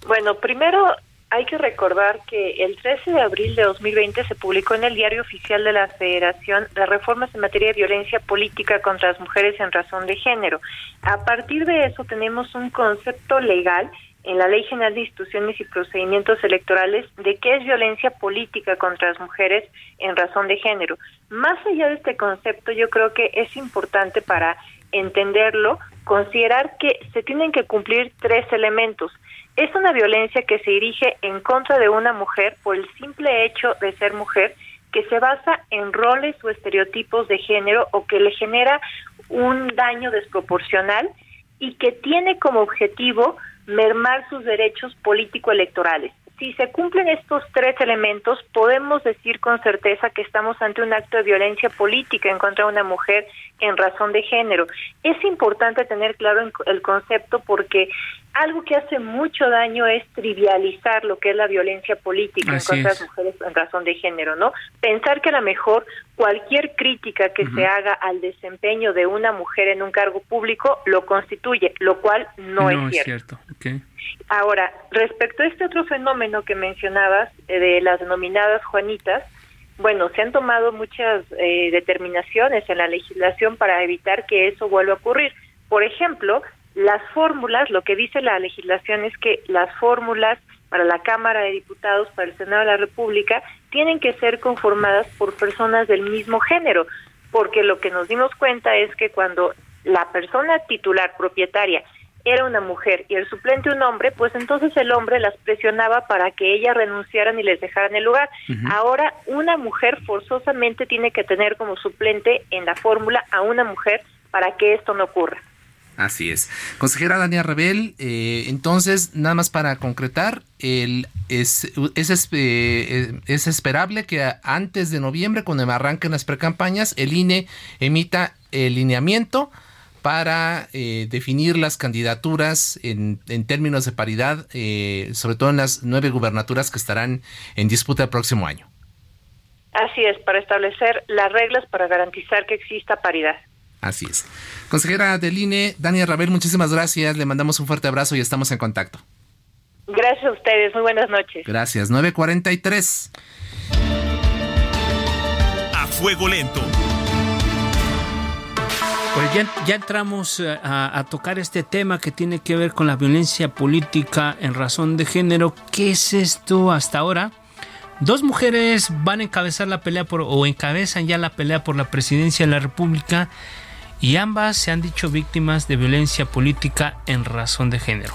Bueno, primero hay que recordar que el 13 de abril de 2020 se publicó en el Diario Oficial de la Federación las reformas en materia de violencia política contra las mujeres en razón de género. A partir de eso tenemos un concepto legal en la Ley General de Instituciones y Procedimientos Electorales de qué es violencia política contra las mujeres en razón de género. Más allá de este concepto, yo creo que es importante para entenderlo considerar que se tienen que cumplir tres elementos es una violencia que se dirige en contra de una mujer por el simple hecho de ser mujer, que se basa en roles o estereotipos de género o que le genera un daño desproporcional y que tiene como objetivo mermar sus derechos político-electorales. Si se cumplen estos tres elementos, podemos decir con certeza que estamos ante un acto de violencia política en contra de una mujer en razón de género. Es importante tener claro el concepto porque algo que hace mucho daño es trivializar lo que es la violencia política en contra de las mujeres en razón de género, ¿no? Pensar que a lo mejor cualquier crítica que se haga al desempeño de una mujer en un cargo público lo constituye, lo cual no, es cierto. Ahora, respecto a este otro fenómeno que mencionabas eh, de las denominadas Juanitas, bueno, se han tomado muchas eh, determinaciones en la legislación para evitar que eso vuelva a ocurrir. Por ejemplo, las fórmulas, lo que dice la legislación es que las fórmulas para la Cámara de Diputados, para el Senado de la República, tienen que ser conformadas por personas del mismo género, porque lo que nos dimos cuenta es que cuando la persona titular propietaria era una mujer y el suplente un hombre, pues entonces el hombre las presionaba para que ellas renunciaran y les dejaran el lugar. Ahora una mujer forzosamente tiene que tener como suplente en la fórmula a una mujer para que esto no ocurra. Así es. Consejera Dania Rebel, eh, entonces, nada más para concretar, el, es, es, eh, es, esperable que antes de noviembre, cuando arranquen las precampañas, el INE emita el lineamiento para eh, definir las candidaturas en, en términos de paridad, sobre todo en las nueve gubernaturas que estarán en disputa el próximo año. Así es, para establecer las reglas para garantizar que exista paridad. Así es. Consejera del INE, Daniel Rabel, muchísimas gracias. Le mandamos un fuerte abrazo y estamos en contacto. Gracias a ustedes. Muy buenas noches. Gracias. 943. A fuego lento. Pues ya, ya entramos eh, a, a, tocar este tema que tiene que ver con la violencia política en razón de género. ¿Qué es esto hasta ahora? Dos mujeres van a encabezar la pelea por, o encabezan ya la pelea por la presidencia de la República y ambas se han dicho víctimas de violencia política en razón de género.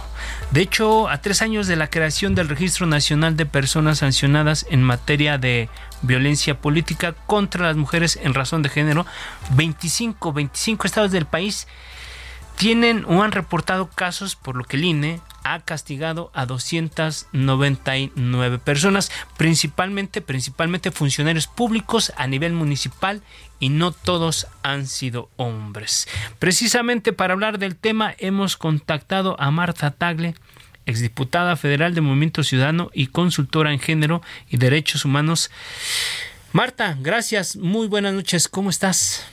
De hecho, a tres años de la creación del Registro Nacional de Personas Sancionadas en materia de violencia política contra las mujeres en razón de género, 25, 25 estados del país tienen o han reportado casos por lo que el INE ha castigado a 299 personas, principalmente, principalmente funcionarios públicos a nivel municipal y no todos han sido hombres. Precisamente para hablar del tema hemos contactado a Marta Tagle, exdiputada federal de Movimiento Ciudadano y consultora en género y derechos humanos. Marta, gracias, muy buenas noches, ¿cómo estás?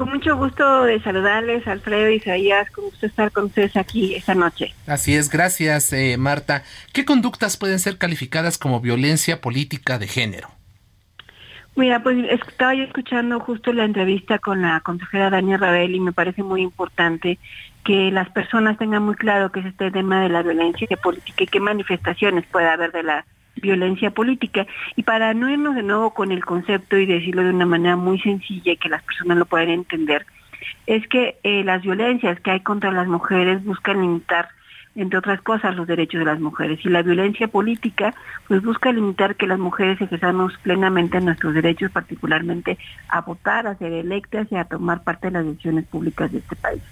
Con mucho gusto de saludarles, Alfredo y Isaías, con gusto estar con ustedes aquí esta noche. Así es, gracias eh, Marta. ¿Qué conductas pueden ser calificadas como violencia política de género? Mira, pues estaba yo escuchando justo la entrevista con la consejera Dania Rabel y me parece muy importante que las personas tengan muy claro que es este tema de la violencia política y qué manifestaciones puede haber de la violencia política. Y para no irnos de nuevo con el concepto y decirlo de una manera muy sencilla y que las personas lo puedan entender, es que eh, las violencias que hay contra las mujeres buscan limitar, entre otras cosas, los derechos de las mujeres. Y la violencia política, pues busca limitar que las mujeres ejerzamos plenamente nuestros derechos, particularmente a votar, a ser electas y a tomar parte de las decisiones públicas de este país.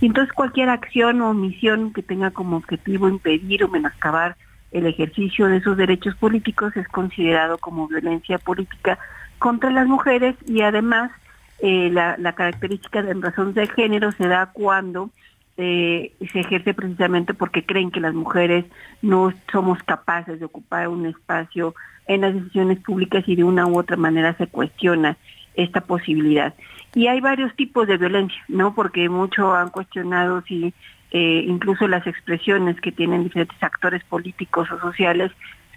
Y entonces cualquier acción o omisión que tenga como objetivo impedir o menoscabar el ejercicio de esos derechos políticos es considerado como violencia política contra las mujeres y además eh, la, característica de razón de género se da cuando eh, se ejerce precisamente porque creen que las mujeres no somos capaces de ocupar un espacio en las decisiones públicas y de una u otra manera se cuestiona esta posibilidad. Y hay varios tipos de violencia, ¿no? Porque muchos han cuestionado si eh, incluso las expresiones que tienen diferentes actores políticos o sociales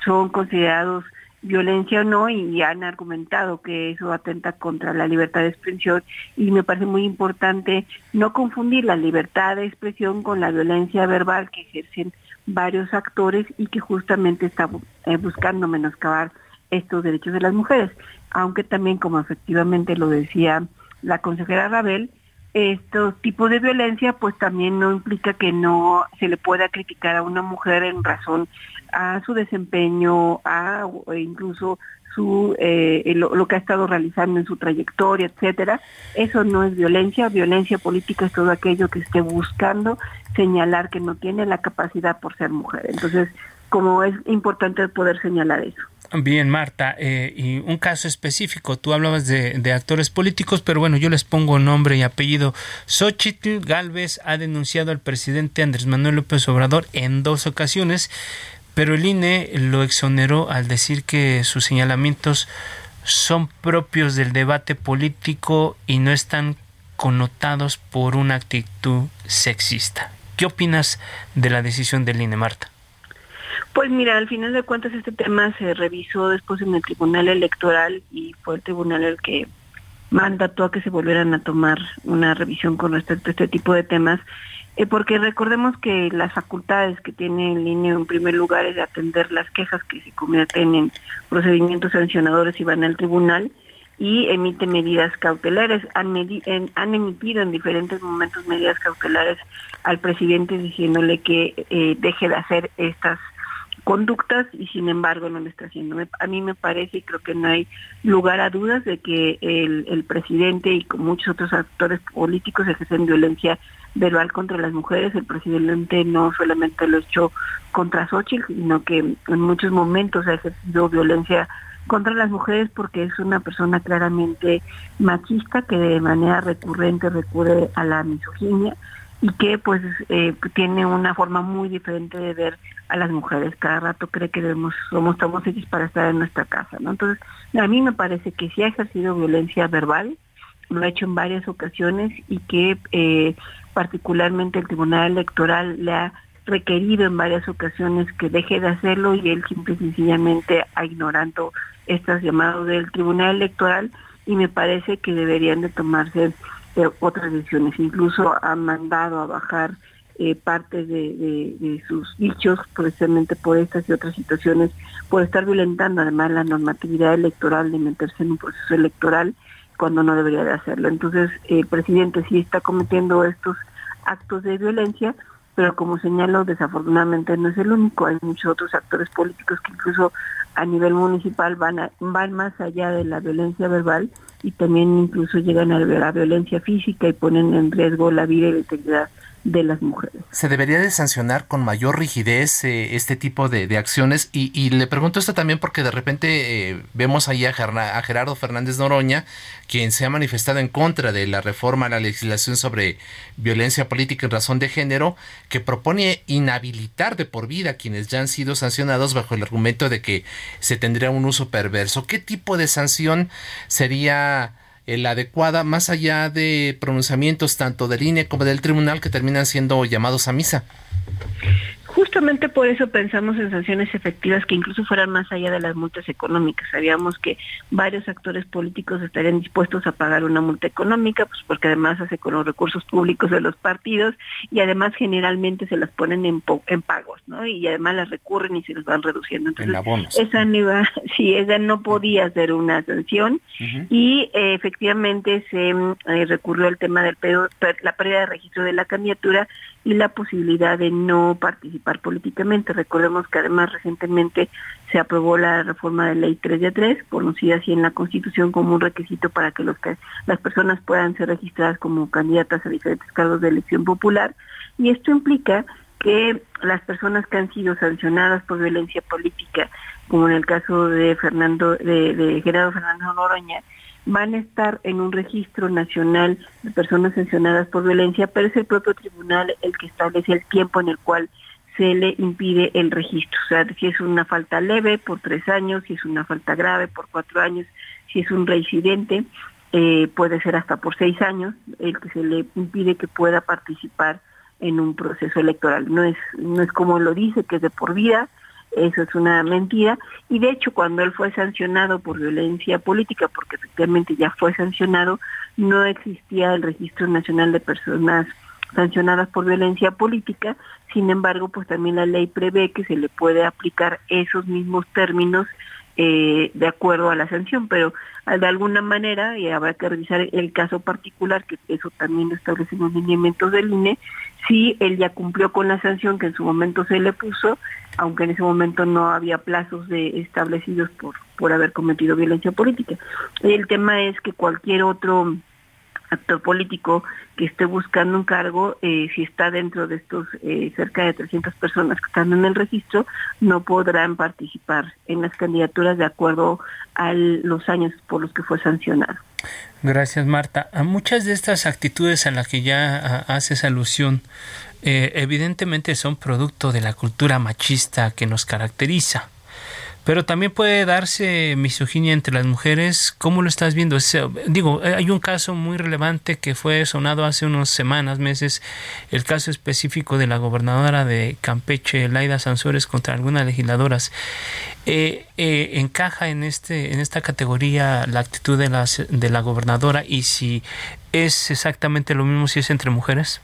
son considerados violencia o no y han argumentado que eso atenta contra la libertad de expresión. Y me parece muy importante no confundir la libertad de expresión con la violencia verbal que ejercen varios actores y que justamente está eh, buscando menoscabar estos derechos de las mujeres, aunque también como efectivamente lo decía la consejera Rabel, estos tipos de violencia pues también no implica que no se le pueda criticar a una mujer en razón a su desempeño, a incluso su eh, lo, que ha estado realizando en su trayectoria, etcétera. Eso no es violencia, violencia política es todo aquello que esté buscando señalar que no tiene la capacidad por ser mujer. Entonces, como es importante poder señalar eso. Bien, Marta, eh, y un caso específico, tú hablabas de, actores políticos, pero bueno, yo les pongo nombre y apellido. Xochitl Galvez ha denunciado al presidente Andrés Manuel López Obrador en dos ocasiones, pero el INE lo exoneró al decir que sus señalamientos son propios del debate político y no están connotados por una actitud sexista. ¿Qué opinas de la decisión del INE, Marta? Pues mira, al final de cuentas este tema se revisó después en el Tribunal Electoral y fue el tribunal el que mandató a que se volvieran a tomar una revisión con respecto a este tipo de temas, eh, porque recordemos que las facultades que tiene el INE en primer lugar es de atender las quejas que se convierten en procedimientos sancionadores y van al tribunal y emite medidas cautelares. Han, emitido en diferentes momentos medidas cautelares al presidente diciéndole que eh, deje de hacer estas conductas y sin embargo no lo está haciendo. a mí me parece y creo que no hay lugar a dudas de que el, presidente y con muchos otros actores políticos ejercen violencia verbal contra las mujeres. El presidente no solamente lo echó contra Xochitl, sino que en muchos momentos ha ejercido violencia contra las mujeres porque es una persona claramente machista que de manera recurrente recurre a la misoginia y que pues eh, tiene una forma muy diferente de ver a las mujeres. Cada rato cree que debemos, somos, estamos hechos para estar en nuestra casa, ¿no? Entonces, a mí me parece que sí ha ejercido violencia verbal, lo ha hecho en varias ocasiones y que eh, particularmente el Tribunal Electoral le ha requerido en varias ocasiones que deje de hacerlo y él simple y sencillamente ha ignorando estas llamadas del Tribunal Electoral y me parece que deberían de tomarse eh, otras decisiones. Incluso ha mandado a bajar eh, parte de, sus dichos precisamente por estas y otras situaciones, por estar violentando además la normatividad electoral de meterse en un proceso electoral cuando no debería de hacerlo. Entonces el presidente sí está cometiendo estos actos de violencia, pero como señalo, desafortunadamente no es el único, hay muchos otros actores políticos que incluso a nivel municipal van, van más allá de la violencia verbal y también incluso llegan a la violencia física y ponen en riesgo la vida y la integridad de las mujeres. ¿Se debería de sancionar con mayor rigidez eh, este tipo de, acciones? Y, le pregunto esto también porque de repente eh, vemos ahí a, a, Gerardo Fernández Noroña, quien se ha manifestado en contra de la reforma a la legislación sobre violencia política en razón de género, que propone inhabilitar de por vida a quienes ya han sido sancionados bajo el argumento de que se tendría un uso perverso. ¿Qué tipo de sanción sería la adecuada, más allá de pronunciamientos tanto del INE como del tribunal que terminan siendo llamados a misa. Justamente por eso pensamos en sanciones efectivas que incluso fueran más allá de las multas económicas. Sabíamos que varios actores políticos estarían dispuestos a pagar una multa económica, pues porque además hace con los recursos públicos de los partidos y además generalmente se las ponen en, en pagos, ¿no? Y además las recurren y se los van reduciendo. Entonces, esa no iba, *laughs* sí, esa no podía ser una sanción y eh, efectivamente se eh, recurrió al tema del la pérdida de registro de la candidatura y la posibilidad de no participar políticamente. Recordemos que además recientemente se aprobó la reforma de ley 3 de 3, conocida así en la Constitución como un requisito para que los, las personas puedan ser registradas como candidatas a diferentes cargos de elección popular. Y esto implica que las personas que han sido sancionadas por violencia política, como en el caso de Fernando, de, Gerardo Fernández Noroña, van a estar en un registro nacional de personas sancionadas por violencia, pero es el propio tribunal el que establece el tiempo en el cual se le impide el registro. O sea, si es una falta leve por tres años, si es una falta grave por cuatro años, si es un reincidente, eh, puede ser hasta por seis años el que se le impide que pueda participar en un proceso electoral. No es, no es como lo dice, que es de por vida, eso es una mentira. Y de hecho, cuando él fue sancionado por violencia política, porque efectivamente ya fue sancionado, no existía el Registro Nacional de Personas sancionadas por violencia política, sin embargo, pues también la ley prevé que se le puede aplicar esos mismos términos eh, de acuerdo a la sanción, pero de alguna manera, y habrá que revisar el caso particular, que eso también lo establecen los lineamientos del INE, si él ya cumplió con la sanción que en su momento se le puso, aunque en ese momento no había plazos de, establecidos por, por haber cometido violencia política. El tema es que cualquier otro actor político que esté buscando un cargo, eh, si está dentro de estos eh, cerca de 300 personas que están en el registro, no podrán participar en las candidaturas de acuerdo a los años por los que fue sancionado. Gracias, Marta. A muchas de estas actitudes a las que ya haces alusión, eh, evidentemente son producto de la cultura machista que nos caracteriza. Pero también puede darse misoginia entre las mujeres. ¿Cómo lo estás viendo? digo, eh, hay un caso muy relevante que fue sonado hace unas semanas, meses, el caso específico de la gobernadora de Campeche, Laida Sansores, contra algunas legisladoras. Eh, eh, ¿Encaja en, este, en esta categoría la actitud de, las, de la gobernadora y si es exactamente lo mismo si es entre mujeres?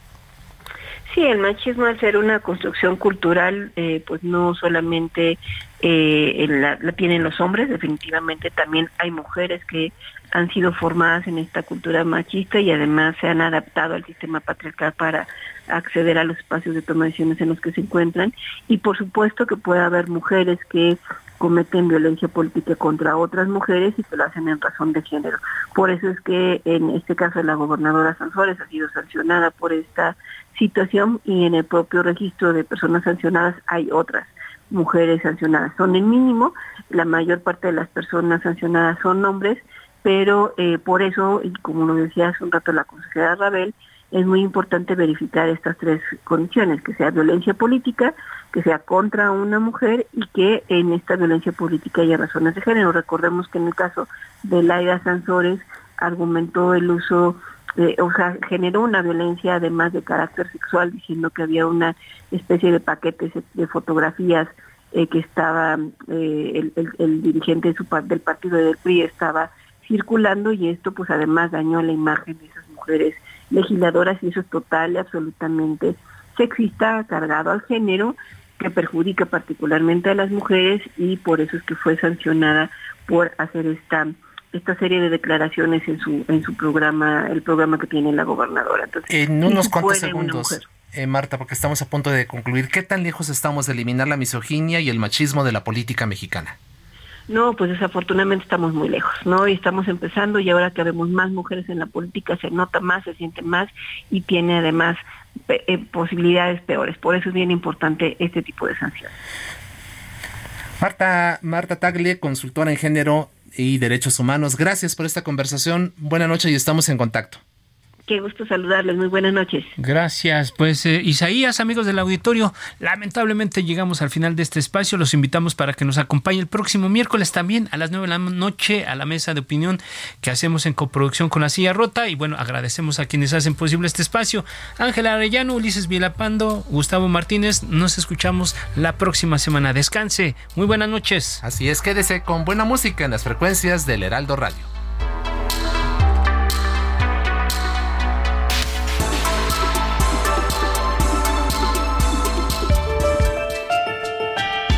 Sí, el machismo al ser una construcción cultural, pues no solamente eh, la, tienen los hombres, definitivamente también hay mujeres que han sido formadas en esta cultura machista y además se han adaptado al sistema patriarcal para acceder a los espacios de toma de decisiones en los que se encuentran y por supuesto que puede haber mujeres que cometen violencia política contra otras mujeres y que lo hacen en razón de género. Por eso es que en este caso la gobernadora Sanzores ha sido sancionada por esta situación y en el propio registro de personas sancionadas hay otras mujeres sancionadas. Son el mínimo, la mayor parte de las personas sancionadas son hombres, pero eh, por eso, y como lo decía hace un rato la consejera Rabel, es muy importante verificar estas tres condiciones, que sea violencia política, que sea contra una mujer y que en esta violencia política haya razones de género. Recordemos que en el caso de Laida Sansores argumentó el uso, o sea, generó una violencia además de carácter sexual, diciendo que había una especie de paquetes de fotografías eh, que estaba, eh, el, dirigente del partido del PRI estaba circulando y esto pues además dañó la imagen de esas mujeres legisladoras y eso es total y absolutamente sexista, cargado al género, que perjudica particularmente a las mujeres y por eso es que fue sancionada por hacer esta esta serie de declaraciones en su en su programa, el programa que tiene la gobernadora. Entonces, en unos cuantos segundos, eh, Marta, porque estamos a punto de concluir, ¿qué tan lejos estamos de eliminar la misoginia y el machismo de la política mexicana? No, pues desafortunadamente estamos muy lejos, ¿no? Y estamos empezando y ahora que vemos más mujeres en la política se nota más, se siente más y tiene además eh, posibilidades peores. Por eso es bien importante este tipo de sanciones. Marta, Marta Tagle, consultora en género y derechos humanos, gracias por esta conversación. Buenas noches y estamos en contacto. Qué gusto saludarles, muy buenas noches. Gracias, pues eh, Isaías, amigos del auditorio, lamentablemente llegamos al final de este espacio, los invitamos para que nos acompañe el próximo miércoles también a las nueve de la noche a la mesa de opinión que hacemos en coproducción con la silla rota. Y bueno, agradecemos a quienes hacen posible este espacio, Ángela Arellano, Ulises Vilapando, Gustavo Martínez, nos escuchamos la próxima semana, descanse, muy buenas noches. Así es, quédese con buena música en las frecuencias del Heraldo Radio.